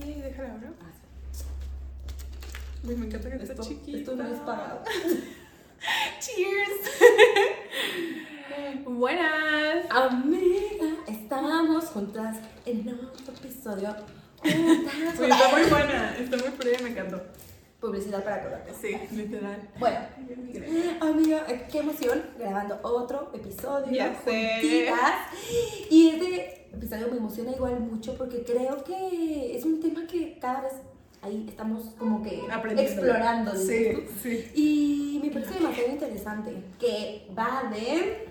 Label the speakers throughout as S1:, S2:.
S1: Yay, déjala. Uy, me encanta que está
S2: Esto,
S1: chiquita.
S2: esto no es pagado.
S1: Cheers. Buenas.
S2: Amiga, estamos juntas en otro episodio. Juntas.
S1: Está muy buena. Está muy fría, me encantó.
S2: Publicidad para acordarte.
S1: Sí, literal.
S2: Bueno, amiga, qué emoción grabando otro episodio.
S1: Ya sé.
S2: Y este episodio me emociona igual mucho porque creo que es un tema que cada vez ahí estamos como que explorando.
S1: Sí, sí.
S2: Y me parece demasiado interesante que va de...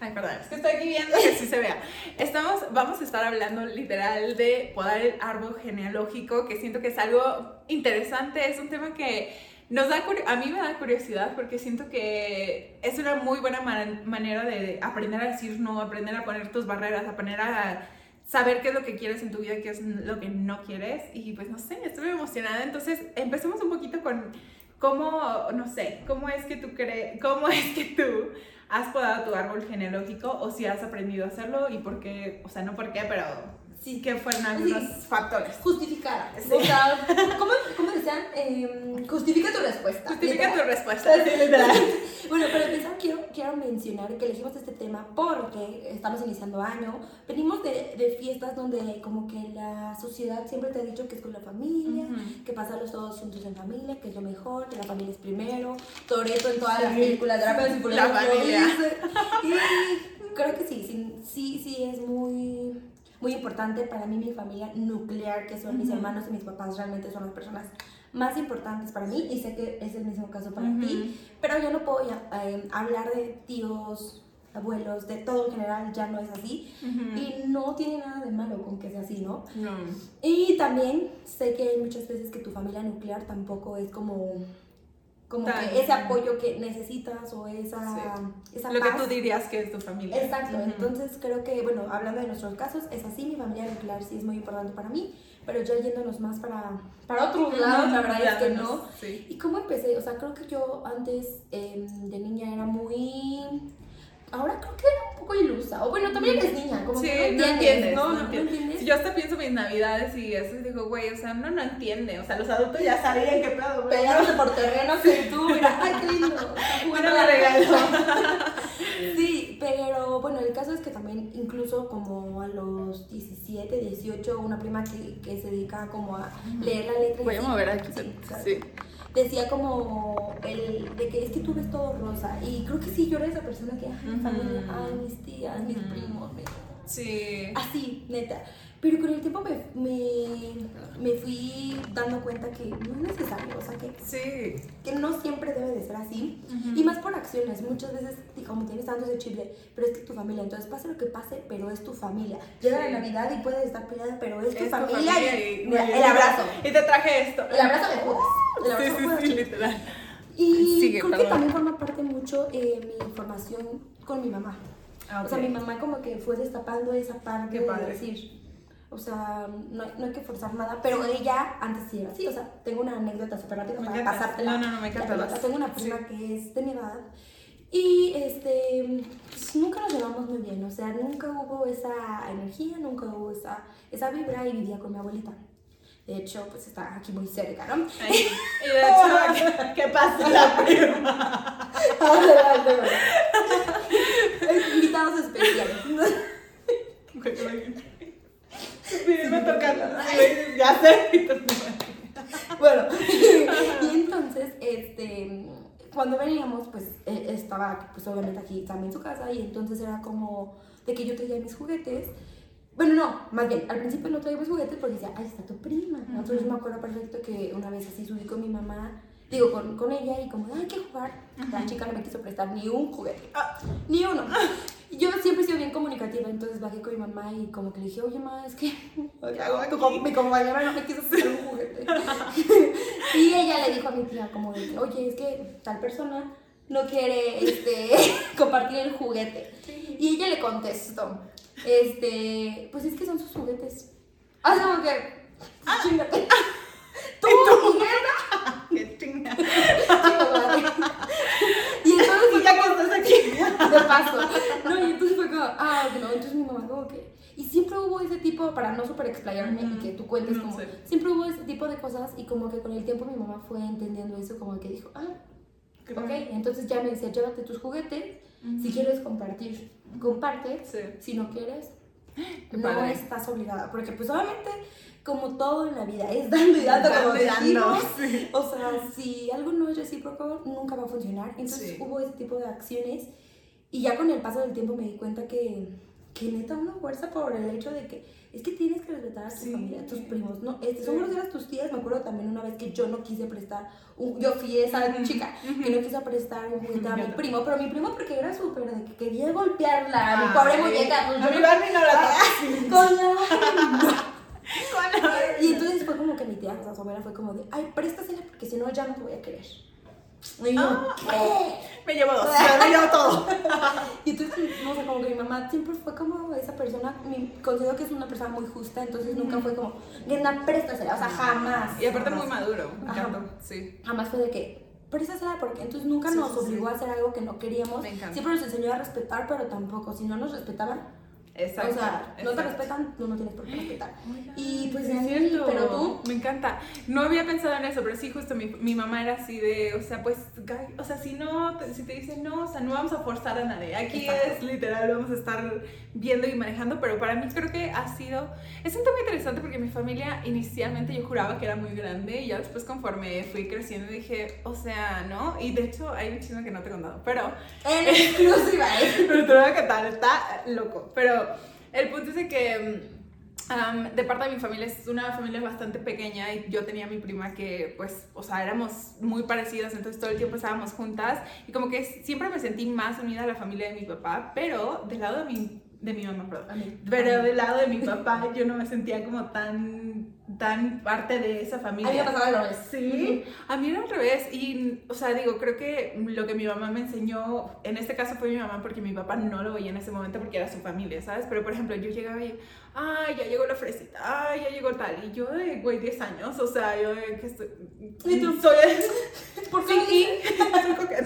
S1: Ay, perdón, es que estoy aquí viendo que sí se vea. Estamos, vamos a estar hablando literal de podar el árbol genealógico, que siento que es algo interesante, es un tema que nos da, a mí me da curiosidad porque siento que es una muy buena man- manera de aprender a decir no, aprender a poner tus barreras, aprender a saber qué es lo que quieres en tu vida, qué es lo que no quieres. Y pues no sé, estoy emocionada. Entonces, empecemos un poquito con cómo, no sé, cómo es que tú crees, cómo es que tú has podado tu árbol genealógico o si has aprendido a hacerlo y por qué, o sea, no por qué, pero sí que fueron algunos
S2: Sí.
S1: factores.
S2: Justificada.
S1: Sí.
S2: O sea, ¿cómo, cómo decían? Em, justifica tu respuesta.
S1: Justifica tu
S2: Literal.
S1: respuesta.
S2: Bueno, pero empezar quiero, quiero mencionar que elegimos este tema porque estamos iniciando año. Venimos de, de fiestas donde como que la sociedad siempre te ha dicho que es con la familia,
S1: Ujú.
S2: que pasarlos todos juntos en familia, que es lo mejor, que la familia es primero. Toreto en todas las películas de
S1: La
S2: lo
S1: familia.
S2: Y creo que sí, sí, sí, sí es muy, muy importante para mí mi familia nuclear, que son mis hermanos y mis papás, realmente son las personas más importantes para mí y sé que es el mismo caso para
S1: Ujú.
S2: ti, pero yo no puedo ya, eh, hablar de tíos, abuelos, de todo en general, ya no es así
S1: Ujú.
S2: y no tiene nada de malo con que sea así, ¿no?
S1: No.
S2: Y también sé que hay muchas veces que tu familia nuclear tampoco es como, como
S1: Tan-
S2: que ese apoyo que necesitas o esa, esa
S1: Lo que tú dirías que es tu familia.
S2: Exacto, entonces creo que, bueno, hablando de nuestros casos, es así, mi familia nuclear sí es muy importante para mí, pero ya yéndonos más para, para otros lados, la verdad es que no.
S1: Sí.
S2: ¿Y cómo empecé? O sea, creo que yo antes em, de niña era muy... Ahora creo que era un poco ilusa, o bueno, también eres niña, como
S1: Sí,
S2: que
S1: no entiendes,
S2: ¿no?
S1: no
S2: ¿No, no
S1: entiendes.
S2: entiendes?
S1: Yo hasta pienso mis navidades y eso y digo, güey, o sea, no, no entiende. O sea, los adultos ya sabían qué pedo, güey.
S2: Pegándose por terrenos y tú, mira, ay, qué lindo.
S1: Bueno,
S2: la
S1: me regaló.
S2: Sí, pero bueno, el caso es que también incluso como a los 17, 18, una prima que, que se dedica como a leer la letra. y
S1: Voy a mover aquí.
S2: Sí. Decía como el de que es que tú ves todo rosa. Y creo que sí, yo era esa persona que, ay, mi
S1: Ujú.
S2: familia, ay, mis tías, mis primos, mis-
S1: Sí.
S2: Así, neta. Pero con el tiempo me, me, me fui dando cuenta que no es necesario, o sea, que,
S1: Sí.
S2: que no siempre debe de ser así.
S1: Ujú.
S2: Y más por acciones, muchas veces, como tienes tanto ese chile, pero es que tu familia, entonces pase lo que pase, pero es tu familia. Llega
S1: Sí.
S2: la Navidad y puedes estar peleada, pero es tu
S1: Es tu
S2: familia,
S1: familia
S2: y,
S1: y-
S2: mira,
S1: y-
S2: el abrazo.
S1: Y te traje esto.
S2: El abrazo de Judas. El abrazo
S1: Sí,
S2: de
S1: sí, sí, literal.
S2: Y
S1: Sigue,
S2: creo que también forma parte mucho eh, mi formación con mi mamá.
S1: Ah,
S2: O sea, mi mamá como que fue destapando esa parte
S1: Qué
S2: de decir, o sea, no, hay- no hay que forzar nada, pero ella antes sí era así, o sea, tengo una anécdota súper rápida para pasártela.
S1: No, no, no, me encanta.
S2: Tengo una prima
S1: Sí.
S2: que es de mi edad y este, pues, nunca nos llevamos muy bien, o sea, nunca hubo esa energía, nunca hubo esa, esa vibra y vivía con mi abuelita. De hecho, pues está aquí muy cerca, ¿no?
S1: Ay, Y de hecho, ¿qué- ¿qué pasa la prima?
S2: Adelante. Invitados especiales.
S1: Vivirme tocando. Ya sé.
S2: Bueno, y entonces, este, cuando veníamos, pues eh, estaba, pues obviamente aquí también su casa, y entonces era como de que yo traía mis juguetes. Bueno, no, más bien, al principio no traía mis juguetes porque decía, ahí está tu prima. Entonces yo me acuerdo perfecto que una vez así subí con mi mamá, digo, con, con ella, y como, hay que jugar. La chica no me quiso prestar ni un juguete,
S1: Ah.
S2: ni uno. Yo siempre he sido bien comunicativa, entonces bajé con mi mamá y como que le dije, oye, mamá, es que
S1: ¿Qué hago
S2: mi compañera no me quiso prestar un juguete. y ella le dijo a mi tía como de oye, es que tal persona no quiere este, compartir el juguete. Y ella le contestó, este, pues es que son sus juguetes. Ah, como que, chingate. Tú, mierda.
S1: Qué chinga.
S2: Chinga madre. Y entonces
S1: Y ya que estás
S2: de paso. No, y entonces fue como, ah, no, entonces mi mamá como que... Y siempre hubo ese tipo, para no super explayarme y que tú cuentes
S1: No
S2: como,
S1: sé.
S2: siempre hubo ese tipo de cosas y como que con el tiempo mi mamá fue entendiendo eso, como que dijo, ah,
S1: Creo.
S2: ok, entonces ya me decía, llévate tus juguetes, si quieres compartir, comparte,
S1: Sí.
S2: si no quieres, no estás obligada, porque pues obviamente como todo en la vida es dando y dando, como dijimos,
S1: sí.
S2: o sea, si algo no es recíproco, nunca va a funcionar. Entonces
S1: Sí.
S2: hubo ese tipo de acciones y ya con el paso del tiempo me di cuenta que, que neta uno fuerza por el hecho de que es que tienes que respetar a tu
S1: Sí.
S2: familia, a tus primos, ¿no? Este, son groseras tus tías. Me acuerdo también una vez que yo no quise prestar, un- yo fui esa chica que no quiso prestar un juguete a mi primo, pero mi primo porque era súper de que quería golpearla, a mi
S1: Ay,
S2: pobre muñeca, pues
S1: a
S2: yo
S1: mi
S2: no-
S1: Barbie no la
S2: con la
S1: Con la-
S2: y entonces fue como que mi tía, o sea, fue como de, ay, préstasela porque si no ya no te voy a querer. Y yo,
S1: Ah.
S2: ¿qué?
S1: Me llevo dos, me llevo todo.
S2: Y entonces, no sé, como que mi mamá siempre fue como esa persona, mi, considero que es una persona muy justa, entonces nunca fue como, Nena, préstasela, o sea, jamás.
S1: Y aparte
S2: jamás.
S1: muy maduro, me encantó. Sí.
S2: Jamás fue de que, préstasela porque entonces nunca
S1: Sí,
S2: nos
S1: sí.
S2: obligó a hacer algo que no queríamos.
S1: Me encanta.
S2: Siempre nos enseñó a respetar, pero tampoco, si no nos respetaban,
S1: Exacto.
S2: o sea, no te
S1: exacto.
S2: respetan, tú no tienes por qué respetar.
S1: Oigan,
S2: Y pues
S1: es cierto.
S2: pero tú,
S1: Me encanta. No había pensado en eso, pero sí, justo mi, mi mamá era así de, o sea, pues, o sea, si no, te- si te dicen no, o sea, no vamos a forzar a nadie. Aquí
S2: Exacto.
S1: es literal, vamos a estar viendo y manejando, pero para mí creo que ha sido, es un tema interesante porque mi familia inicialmente yo juraba que era muy grande y ya después conforme fui creciendo dije, o sea, ¿no? Y de hecho hay un chisme que no te he contado, pero...
S2: en exclusiva, ¿eh?
S1: Pero te lo voy a contar, está loco. Pero el punto es que mm, de parte de mi familia es una familia bastante pequeña y yo tenía a mi prima que pues, o sea, éramos muy parecidas, entonces todo el tiempo estábamos juntas y como que siempre me sentí más unida a la familia de mi papá, pero del lado de mi, de mi mamá, perdón.
S2: A.
S1: Pero del lado de mi papá yo no me sentía como tan, tan parte de esa
S2: A
S1: familia.
S2: mí me pasaba al revés.
S1: Sí, a mí era al revés y, o sea, digo, creo que lo que mi mamá me enseñó, en este caso fue mi mamá porque mi papá no lo veía en ese momento porque era su familia, ¿sabes? Pero, por ejemplo, yo llegaba y, ay, ya llegó la fresita, ay, ya llegó tal, y yo de, güey, 10 años, o sea, yo de que estoy,
S2: ¿Y tú?
S1: soy,
S2: ¿Por
S1: coqueta.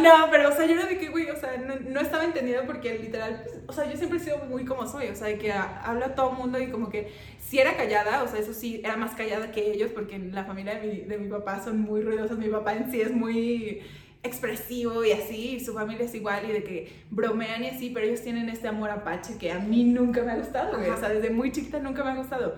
S1: No, pero, o sea, yo era de que, güey, o sea, no, no estaba entendiendo porque literal, pues, o sea, yo siempre he sido muy como soy, o sea, de que a- hablo a todo mundo y como que si era callada, o sea, eso sí, era más callada que ellos porque en la familia de mi, de mi papá son muy ruidosos, mi papá en sí es muy expresivo y así, y su familia es igual y de que bromean y así, pero ellos tienen este amor apache que a mí nunca me ha gustado, güey, o sea, desde muy chiquita nunca me ha gustado.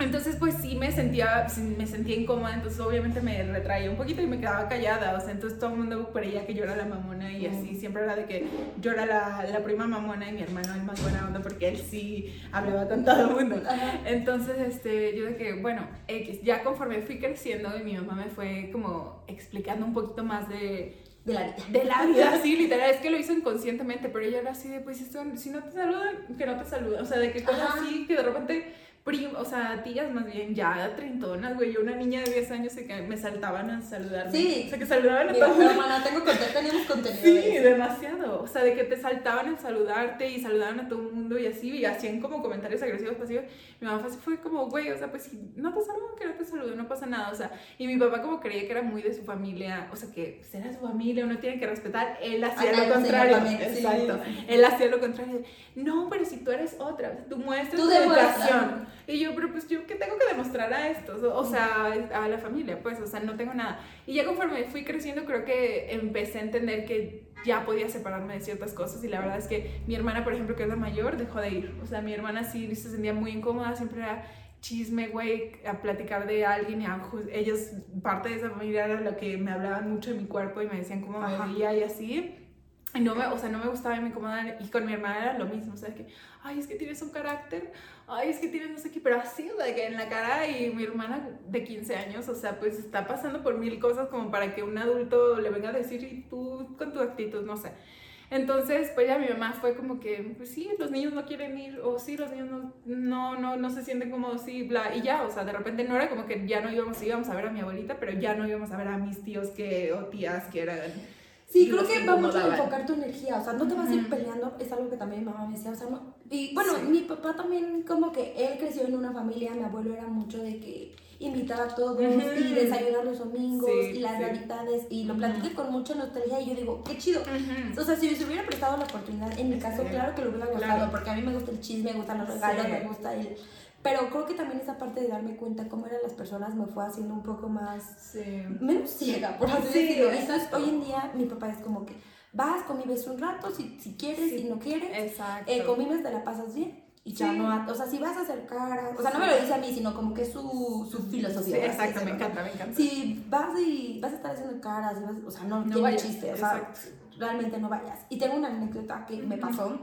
S1: Entonces, pues sí me sentía, sí me sentía incómoda, entonces obviamente me retraía un poquito y me quedaba callada, o sea, entonces todo el mundo creía que yo era la mamona y así, siempre era de que yo era la, la prima mamona y mi hermano el más buena onda porque él sí hablaba con todo el mundo. Entonces, este, yo de que, bueno, X, ya conforme fui creciendo y mi mamá me fue como explicando un poquito más de,
S2: De la vida.
S1: de la vida, sí, literal, es que lo hizo inconscientemente, pero ella era así de, pues, esto, si no te saludan, que no te saludan, o sea, de que cosas así, que de repente, prim, o sea, tías más bien, ya treintonas, güey, yo una niña de 10 años que me saltaban a saludarme,
S2: Sí.
S1: o sea, que saludaban a
S2: Mira,
S1: todo
S2: pero
S1: mundo.
S2: hermana, tengo contenido, teníamos contenido.
S1: Sí,
S2: de
S1: demasiado. O sea, de que te saltaban en saludarte y saludaban a todo el mundo y así, y hacían como comentarios agresivos, pasivos. Mi mamá fue, fue como, güey, o sea, pues si no te saludan, que no te saluden, no pasa nada. O sea, y mi papá como creía que era muy de su familia, o sea, que era su familia, uno tiene que respetar. Él hacía lo contrario.
S2: sí.
S1: Exacto. Él hacía lo contrario. No, pero si tú eres otra, tú muestras
S2: Tú
S1: tu educación. Y yo, pero pues yo, ¿qué tengo que demostrar a estos? O, sea, a la familia, pues, o sea, no tengo nada. Y ya conforme fui creciendo, creo que empecé a entender que ya podía separarme de ciertas cosas. Y la verdad es que mi hermana, por ejemplo, que es la mayor, dejó de ir. O sea, mi hermana sí se sentía muy incómoda, siempre era chisme, güey, a platicar de alguien y a ellos, parte de esa familia era lo que me hablaban mucho de mi cuerpo y me decían cómo me veía y así. No me, o sea, no me gustaba y me incomodaba. Y con mi hermana era lo mismo, o sea, que, ay, es que tienes un carácter, ay, es que tienes no sé qué, pero así, o sea, que en la cara y mi hermana de 15 años, o sea, pues está pasando por mil cosas como para que un adulto le venga a decir y tú con tu actitud, no sé. Entonces, pues ya mi mamá fue como que, pues sí, los niños no quieren ir, o sí, los niños no, no, no, no se sienten como sí, bla, y ya, o sea, de repente no era como que ya no íbamos, íbamos a ver a mi abuelita, pero ya no íbamos a ver a mis tíos que, o tías que eran...
S2: Sí, creo que va mucho a enfocar tu energía, o sea, no te vas a ir peleando, es algo que también mi mamá me decía, o sea, no, y bueno,
S1: Sí.
S2: mi papá también como que él creció en una familia, mi abuelo era mucho de que invitar a todos y desayunar los domingos y las navidades y lo platiqué con mucha nostalgia y yo digo, qué chido. O sea, si se hubiera prestado la oportunidad, en mi caso, claro que lo hubiera gustado, porque a mí me gusta el chisme, me gustan los regalos, me gusta el... Pero creo que también esa parte de darme cuenta cómo eran las personas me fue haciendo un poco más... menos ciega, por así decirlo. Entonces, hoy en día mi papá es como que vas, convives un rato, si, si quieres, si no quieres. Exacto. Eh, convives, te la pasas bien y ya no, o sea, si vas a hacer caras, o sea, no me lo dice a mí, sino como que es su, su filosofía.
S1: Sí, exacto, me encanta, me encanta.
S2: Si vas y vas a estar haciendo caras, vas, o sea, no, no tiene chiste, o sea, realmente no vayas. Y tengo una anécdota que me pasó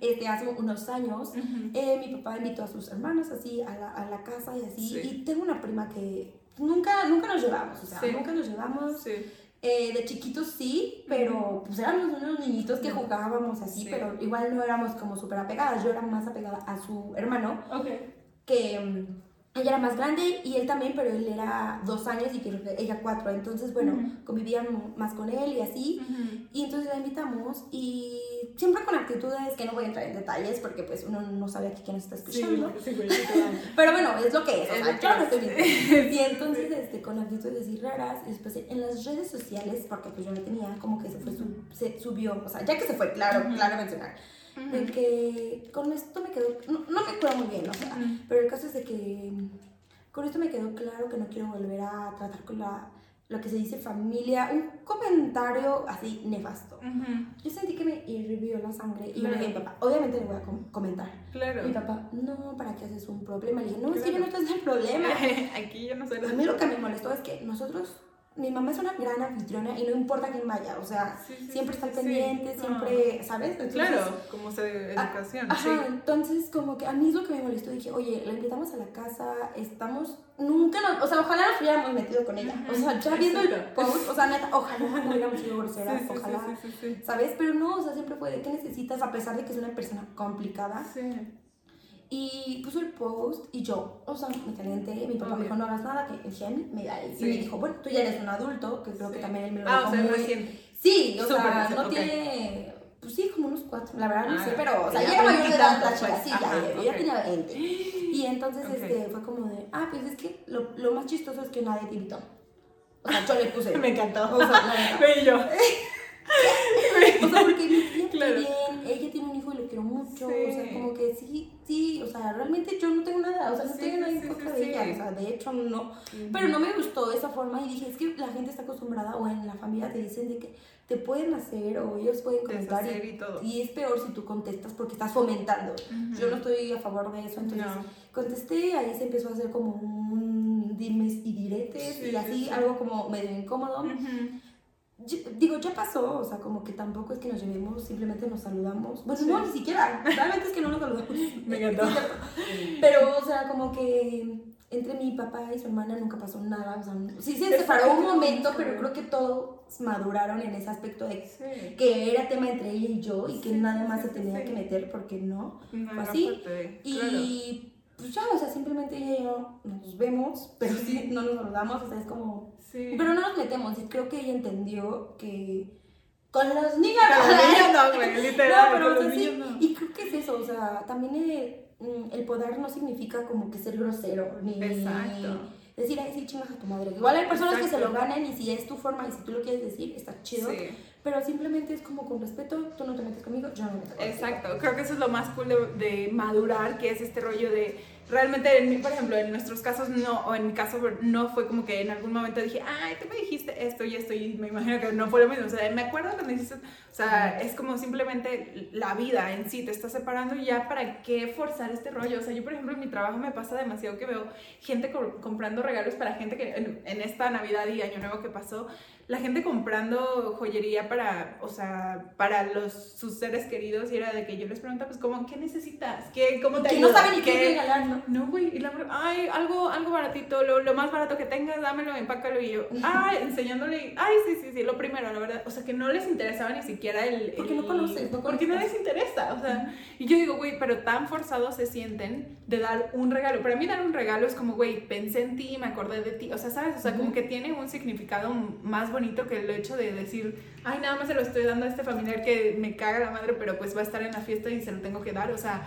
S2: este, hace unos años. eh, mi papá invitó a sus hermanos así a la, a la casa y así, y tengo una prima que nunca, nunca nos llevamos, o sea, nunca nos llevamos. Sí eh, de chiquitos sí, pero pues éramos unos niñitos que jugábamos así, pero igual no éramos como súper apegadas. Yo era más apegada a su hermano, que mm, ella era más grande y él también, pero él era dos años y ella cuatro. Entonces, bueno, convivíamos más con él y así. Y entonces la invitamos y siempre con actitudes que no voy a entrar en detalles porque pues uno no sabe aquí quién nos está escuchando. pero bueno, es lo que es. O sea, yo no estoy. Y entonces este, con actitudes así raras, y después en las redes sociales, porque pues yo no tenía, como que se, fue, se subió, o sea, ya que se fue, claro, claro mencionar de que con esto me quedó, no, me acuerdo muy bien, o sea, pero el caso es de que con esto me quedó claro que no quiero volver a tratar con la, lo que se dice familia, un comentario así nefasto. Yo sentí que me hirvió la sangre y yo le dije a mi papá, obviamente le voy a comentar. Claro. Mi papá, no, ¿para qué haces un problema? Le dije, no, es que yo no estoy el problema.
S1: Aquí yo no soy
S2: A mí lo que me molestó es que nosotros mi mamá es una gran anfitriona y no importa quién vaya, o sea, siempre está al pendiente, siempre, ¿sabes?
S1: claro, como se educación.
S2: Ajá, entonces como que a mí es lo que me molestó, dije, oye, la invitamos a la casa, estamos, nunca nos, o sea, ojalá nos hubiéramos metido con ella, o sea, ya viendo el post, o sea, neta, ojalá no hubiéramos sido groseras, ojalá, ¿sabes? Pero no, o sea, siempre fue de qué necesitas, a pesar de que es una persona complicada. Sí y puso el post y yo, o sea, me calenté. Mi papá me dijo, no hagas nada, que el gen me da. Y me dijo, bueno, tú ya eres un adulto, que creo que también él me lo
S1: ah, dijo. Ah, o sea, muy... reciente.
S2: Sí, o sea, no tiene. Pues sí, como unos cuatro, la verdad no sé, ah, pero, o sea, ya era mayor de edad la chica, sí, ya, ya tenía 20. Y entonces, este, fue como de, ah, pues es que lo, lo más chistoso es que nadie te invitó. O sea, yo le puse.
S1: me encantó. O sea, yo.
S2: o sea, porque me claro. bien, ella tiene un hijo y lo quiero mucho, o sea, como que sí, sí, o sea, realmente yo no tengo nada, o sea, no tengo nada en contra de ella, o sea, de hecho no, pero no me gustó esa forma y dije, es que la gente está acostumbrada o en la familia te dicen de que te pueden hacer o ellos pueden comentar y, y, es peor si tú contestas porque estás fomentando. Yo no estoy a favor de eso, entonces contesté, ahí se empezó a hacer como un dimes y diretes y así, algo como medio incómodo digo, ya pasó, o sea, como que tampoco es que nos llevemos, simplemente nos saludamos. Bueno, no, ni siquiera, realmente es que no nos saludamos.
S1: Me encantó.
S2: Pero, o sea, como que entre mi papá y su hermana nunca pasó nada, o sea, sí se separó un momento, pero creo que todos maduraron en ese aspecto de que era tema entre ella y yo y que nada más se tenía que meter porque no, no así. Y pues ya, o sea, simplemente ella y yo nos vemos, pero sí, no nos saludamos, o sea, es como pero no nos metemos y creo que ella entendió que con los niños
S1: no, güey, literal.
S2: pero no. Y creo que es eso, o sea, también el, mm, el poder no significa como que ser grosero, ni, Exacto. decir, ay, sí, chingas a tu madre. Igual hay personas que se lo ganan y si es tu forma y si tú lo quieres decir, está chido. Sí. Pero simplemente es como con respeto, tú no te metes conmigo, yo no me meto conmigo.
S1: Exacto, creo que eso es lo más cool de, de madurar, que es este rollo de realmente, por ejemplo, en nuestros casos no, o en mi caso no fue como que en algún momento dije, ay, tú me dijiste esto y esto, y me imagino que no fue lo mismo. O sea, me acuerdo cuando dijiste, o sea, es como simplemente la vida en sí te está separando y ya para qué forzar este rollo. O sea, yo, por ejemplo, en mi trabajo me pasa demasiado que veo gente comprando regalos para gente que en, en esta Navidad y Año Nuevo que pasó, la gente comprando joyería para, o sea, para los, sus seres queridos y era de que yo les preguntaba, pues, ¿cómo, ¿qué necesitas? ¿Qué, ¿Cómo te
S2: Que no saben ni qué regalar, ¿no?
S1: No, güey, y la ay, algo, algo baratito, lo, lo, más barato que tengas, dámelo, empácalo y yo, ay, enseñándole, ay, sí, sí, sí, lo primero, la verdad, o sea, que no les interesaba ni siquiera el...
S2: Porque no conoces, no
S1: Porque no les interesa, o sea, y yo digo, güey, pero tan forzados se sienten de dar un regalo. Para mí dar un regalo es como, güey, pensé en ti, me acordé de ti, o sea, ¿sabes? O sea, como que tiene un significado más bonito que el hecho de decir, ay, nada más se lo estoy dando a este familiar que me caga la madre, pero pues va a estar en la fiesta y se lo tengo que dar. O sea,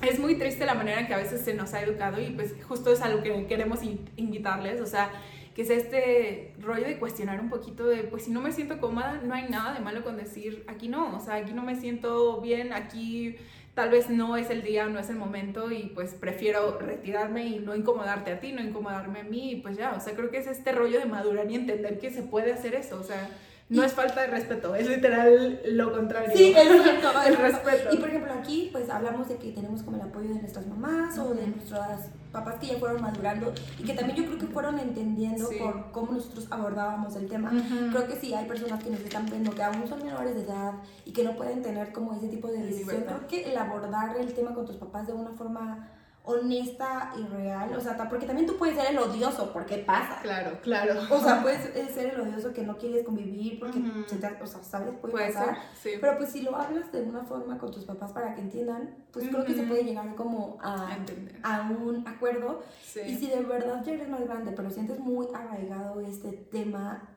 S1: es muy triste la manera en que a veces se nos ha educado y pues justo es algo que queremos invitarles, o sea, que es este rollo de cuestionar un poquito de, pues si no me siento cómoda, no hay nada de malo con decir, aquí no, o sea, aquí no me siento bien, aquí tal vez no es el día, no es el momento y pues prefiero retirarme y no incomodarte a ti, no incomodarme a mí y pues ya, o sea, creo que es este rollo de madurar y entender que se puede hacer eso, o sea, no es falta de respeto, es literal lo contrario.
S2: Sí, es cierto, el respeto. Y por ejemplo, aquí pues hablamos de que tenemos como el apoyo de nuestras mamás o de nuestras papás que ya fueron madurando y que también yo creo que fueron entendiendo por cómo nosotros abordábamos el tema. Creo que sí hay personas que nos están viendo que aún son menores de edad y que no pueden tener como ese tipo de decisión. Creo que el abordar el tema con tus papás de una forma honesta y real, o sea, porque también tú puedes ser el odioso, porque pasa.
S1: Claro, claro.
S2: O sea, puedes ser el odioso que no quieres convivir, porque, o sea, sabes, puede, pasar. sí. Pero pues si lo hablas de una forma con tus papás para que entiendan, pues creo que se puede llegar como a, a un acuerdo. Y si de verdad ya eres más grande, pero sientes muy arraigado este tema,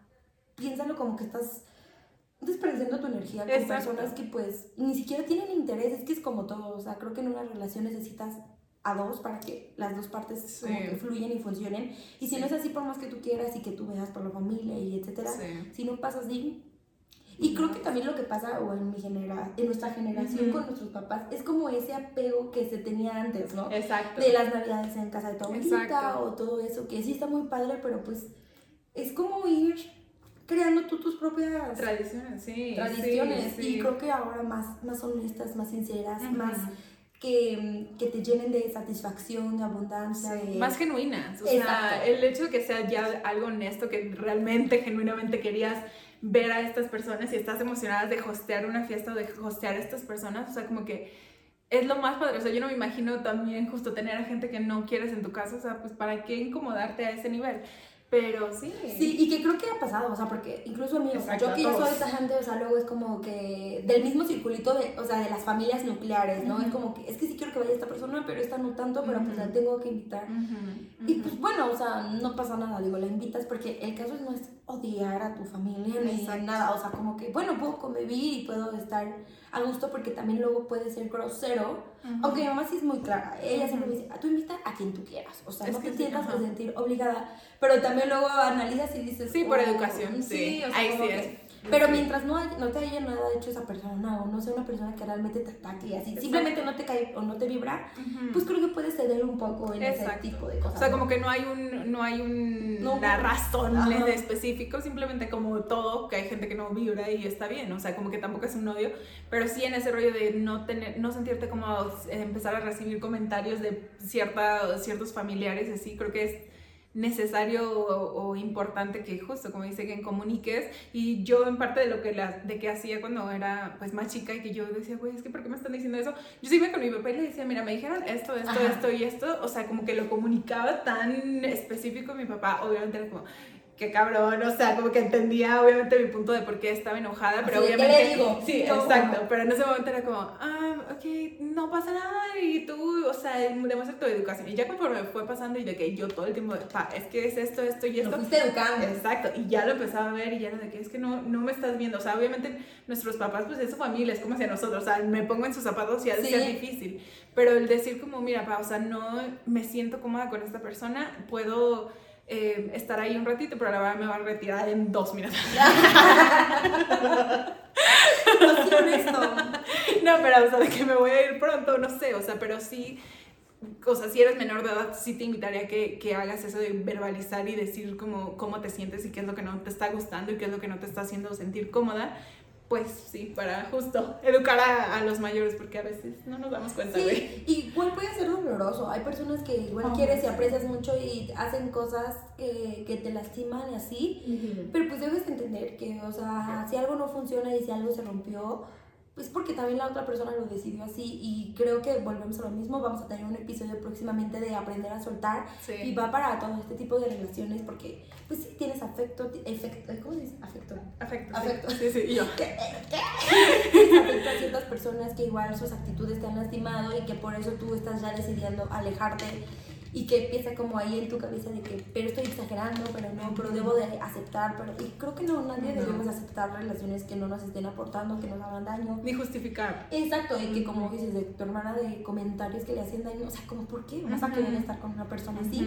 S2: piénsalo como que estás desperdiciando tu energía con personas que pues ni siquiera tienen interés, es que es como todo, o sea, creo que en una relación necesitas a dos para que las dos partes fluyan y funcionen. Y si no es así, por más que tú quieras y que tú veas por la familia y etcétera, si no pasas de... Y creo que también lo que pasa o en, mi genera, en nuestra generación con nuestros papás es como ese apego que se tenía antes, ¿no?
S1: Exacto.
S2: De las navidades en casa de tu abuelita o todo eso, que sí está muy padre, pero pues es como ir creando tú tus propias
S1: tradiciones, sí.
S2: Tradiciones. Y creo que ahora más, más honestas, más sinceras, más que, que, te llenen de satisfacción, de abundancia.
S1: Más genuinas. O sea, el hecho de que sea ya algo honesto, que realmente, genuinamente querías ver a estas personas y estás emocionada de hostear una fiesta o de hostear a estas personas, o sea, como que es lo más padre. O sea, yo no me imagino también justo tener a gente que no quieres en tu casa, o sea, pues para qué incomodarte a ese nivel. Pero sí.
S2: Sí, y que creo que ha pasado, o sea, porque incluso a mí, o sea, yo que ya soy gente, o sea, luego es como que del mismo circulito de, o sea, de las familias nucleares, ¿no? Es como que, es que sí quiero que vaya esta persona, pero esta no tanto, pero pues la tengo que invitar. Y pues bueno, o sea, no pasa nada, digo, la invitas porque el caso no es odiar a tu familia ni nada, o sea, como que, bueno, puedo convivir y puedo estar a gusto porque también luego puede ser grosero, aunque mi mamá sí es muy clara, ella siempre me dice, a tú invita a quien tú quieras, o sea, no te sientas a sentir obligada, pero también luego analizas y dices,
S1: sí, por oh, educación, sí, o sea, ahí sí es.
S2: Pero mientras no, no te haya nada hecho esa persona o no sea una persona que realmente te ataque y así, simplemente no te cae o no te vibra, pues creo que puedes ceder un poco en ese tipo de cosas.
S1: O sea, como que no hay un, no hay un, una razón de específico, simplemente como todo, que hay gente que no vibra y está bien, o sea, como que tampoco es un odio, pero sí en ese rollo de no tener, no sentirte como empezar a recibir comentarios de cierta, ciertos familiares, así, creo que es necesario o, importante que justo como dice que comuniques. Y yo en parte de lo que la, de que hacía cuando era pues más chica y que yo decía güey es que por qué me están diciendo eso yo sí iba con mi papá y le decía mira me dijeron esto esto esto y esto o sea como que lo comunicaba tan específico mi papá obviamente era como qué cabrón, o sea, como que entendía obviamente mi punto de por qué estaba enojada, pero obviamente...
S2: digo,
S1: sí, exacto, pero en ese momento era como, ah, ok, no pasa nada y tú, o sea, demuestra tu educación. Y ya conforme fue pasando y de que yo todo el tiempo, pa, es que es esto, esto y esto. Lo
S2: fuiste educando.
S1: Exacto, y ya lo empezaba a ver y ya era de que es que no, no me estás viendo, o sea, obviamente nuestros papás, pues es su familia, es como hacia nosotros, o sea, me pongo en sus zapatos y ha de ser difícil, pero el decir como, mira, pa, o sea, no me siento cómoda con esta persona, puedo eh, estar ahí un ratito, pero la verdad me va a retirar en dos minutos. no, pero o sea, de que me voy a ir pronto, no sé, o sea, pero sí, o si eres menor de edad, sí te invitaría que, que hagas eso de verbalizar y decir cómo, cómo te sientes y qué es lo que no te está gustando y qué es lo que no te está haciendo sentir cómoda, pues sí, para justo educar a, a, los mayores, porque a veces no nos damos cuenta,
S2: sí, Igual puede ser doloroso. Hay personas que igual quieres y aprecias mucho y hacen cosas que, que te lastiman y así, pero pues debes entender que, o sea, si algo no funciona y si algo se rompió, pues porque también la otra persona lo decidió así. Y creo que volvemos a lo mismo, vamos a tener un episodio próximamente de aprender a soltar y va para todo este tipo de relaciones porque pues sí tienes afecto, efecto, ¿cómo se dice? Afecto.
S1: Afecto. Sí, sí, y yo.
S2: ¿Qué? ¿Qué? afecto a ciertas personas que igual sus actitudes te han lastimado y que por eso tú estás ya decidiendo alejarte y que empieza como ahí en tu cabeza de que, pero estoy exagerando, pero no, pero debo de aceptar, pero y creo que no, nadie debemos aceptar relaciones que no nos estén aportando, que nos hagan daño.
S1: Ni justificar.
S2: Exacto, y que como dices de tu hermana de comentarios que le hacen daño, o sea, como, ¿por qué vas a querer estar con una persona así?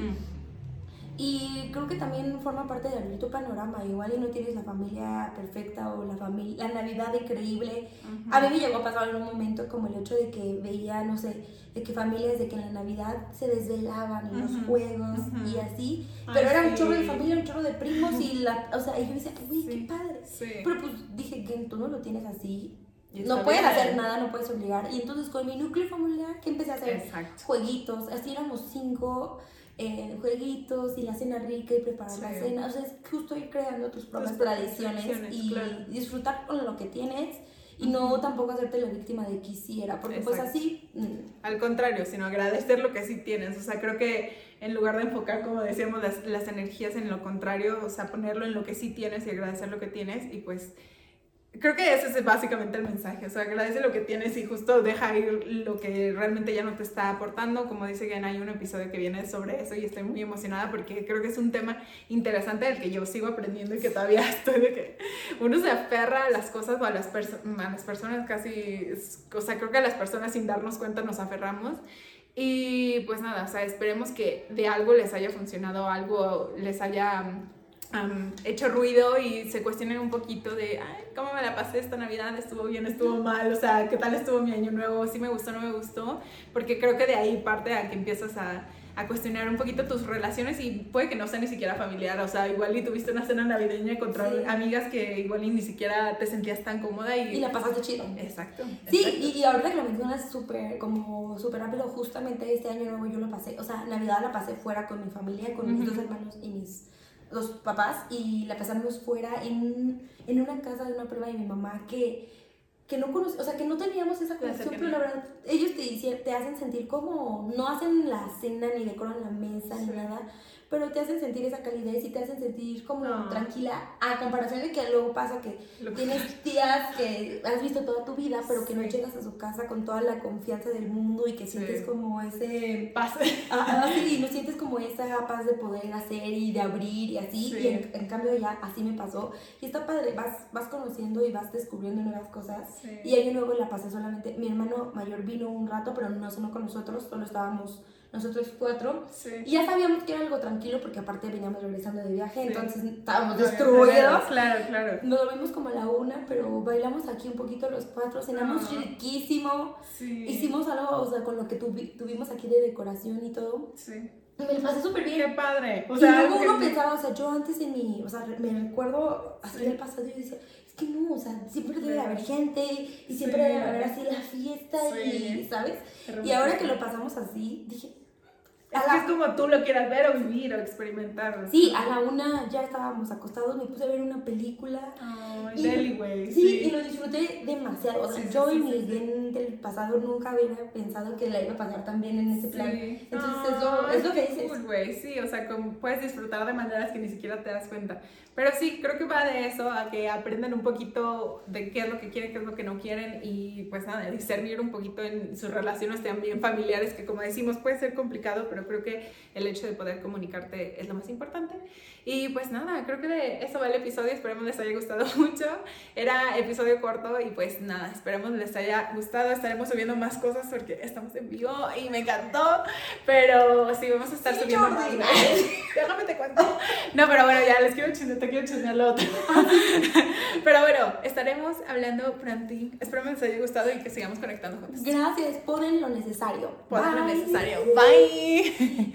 S2: Y creo que también forma parte de abrir tu panorama. Igual y no tienes la familia perfecta o la familia, la Navidad increíble. A mí me llegó a pasar en un momento como el hecho de que veía, no sé, de que familias de que en la Navidad se desvelaban en los juegos y así. Pero era un chorro de familia, un chorro de primos y la, o sea, y yo decía, uy, qué padre. Pero pues dije que tú no lo tienes así. No puedes hacer nada, no puedes obligar. Y entonces con mi núcleo familiar, que empecé a hacer jueguitos, así éramos cinco eh, jueguitos y la cena rica y preparar la cena. O sea, es justo ir creando tus propias tradiciones, y disfrutar con lo que tienes y no tampoco hacerte la víctima de quisiera, porque pues así...
S1: Mm. Al contrario, sino agradecer lo que sí tienes. O sea, creo que en lugar de enfocar, como decíamos, las, las energías en lo contrario, o sea, ponerlo en lo que sí tienes y agradecer lo que tienes y pues creo que ese es básicamente el mensaje, o sea, agradece lo que tienes y justo deja ir lo que realmente ya no te está aportando, como dice Gen, hay un episodio que viene sobre eso y estoy muy emocionada porque creo que es un tema interesante del que yo sigo aprendiendo y que todavía estoy de que uno se aferra a las cosas o a las, a las personas casi, o sea, creo que a las personas sin darnos cuenta nos aferramos. Y pues nada, o sea, esperemos que de algo les haya funcionado, algo les haya hecho ruido y se cuestionen un poquito de, ay, ¿cómo me la pasé esta Navidad? ¿Estuvo bien? ¿Estuvo mal? O sea, ¿qué tal estuvo mi año nuevo? ¿Sí me gustó? ¿No me gustó? Porque creo que de ahí parte a que empiezas a, a cuestionar un poquito tus relaciones y puede que no sea ni siquiera familiar, o sea, igual y tuviste una cena navideña contra amigas que igual y ni siquiera te sentías tan cómoda y...
S2: Y la pasaste chido.
S1: Exacto.
S2: Sí, Y, y, ahorita que lo mencionas súper, como súper rápido, justamente este año nuevo yo lo pasé, o sea, Navidad la pasé fuera con mi familia, con mis dos hermanos y mis los papás y la pasamos fuera en, en una casa de una prueba de mi mamá que, que no conoce, o sea, que no teníamos esa conexión, pero la verdad, ellos te, te hacen sentir como, no hacen la cena ni decoran la mesa ni nada, pero te hacen sentir esa calidez y te hacen sentir como tranquila, a comparación de que luego pasa que tienes tías que has visto toda tu vida, pero que no llegas a su casa con toda la confianza del mundo y que sientes como ese
S1: paz.
S2: Ah, ah, sí, no sientes como esa paz de poder hacer y de abrir y así, y en, cambio ya así me pasó. Y está padre, vas, vas conociendo y vas descubriendo nuevas cosas. Y año nuevo la pasé solamente, mi hermano mayor vino un rato, pero no solo con nosotros, solo estábamos nosotros cuatro. Y ya sabíamos que era algo tranquilo porque aparte veníamos regresando de viaje, entonces estábamos destruidos.
S1: Claro, claro.
S2: Nos dormimos como a la una, pero bailamos aquí un poquito los cuatro, cenamos ah. riquísimo. Hicimos algo, o sea, con lo que tuvimos aquí de decoración y todo. Sí. Y me lo pasé súper bien.
S1: Qué padre.
S2: O sea, y luego uno pensaba, o sea, yo antes en mi, o sea, me recuerdo así del pasado y yo decía, es que no, o sea, siempre debe haber gente y siempre debe haber así la fiesta y, ¿sabes? Y ahora que lo pasamos así, dije,
S1: es que es como tú lo quieras ver o vivir o experimentar.
S2: Sí, a la una ya estábamos acostados, me puse a ver una película.
S1: Ay, Deli, güey.
S2: Sí, y lo disfruté demasiado. O sea, yo en mi bien del pasado nunca hubiera pensado que la iba a pasar tan bien en ese plan. Entonces, eso es lo que dices.
S1: Cool, güey, sí, o sea, como puedes disfrutar de maneras que ni siquiera te das cuenta. Pero sí, creo que va de eso, a que aprendan un poquito de qué es lo que quieren, qué es lo que no quieren y pues nada, discernir un poquito en sus relaciones también familiares, que como decimos puede ser complicado, pero creo que el hecho de poder comunicarte es lo más importante. Y pues nada, creo que de eso va el episodio, esperemos les haya gustado mucho. Era episodio corto y pues nada, esperemos les haya gustado, estaremos subiendo más cosas porque estamos en vivo y me encantó, pero sí, vamos a estar subiendo más. Déjame te cuento. No, pero bueno, ya les quiero chismear, te quiero chismear lo otro. pero bueno, estaremos hablando pronto. Espero les haya gustado y que sigamos conectando juntos.
S2: Gracias, ponen lo necesario.
S1: Ponen lo necesario. Bye thank you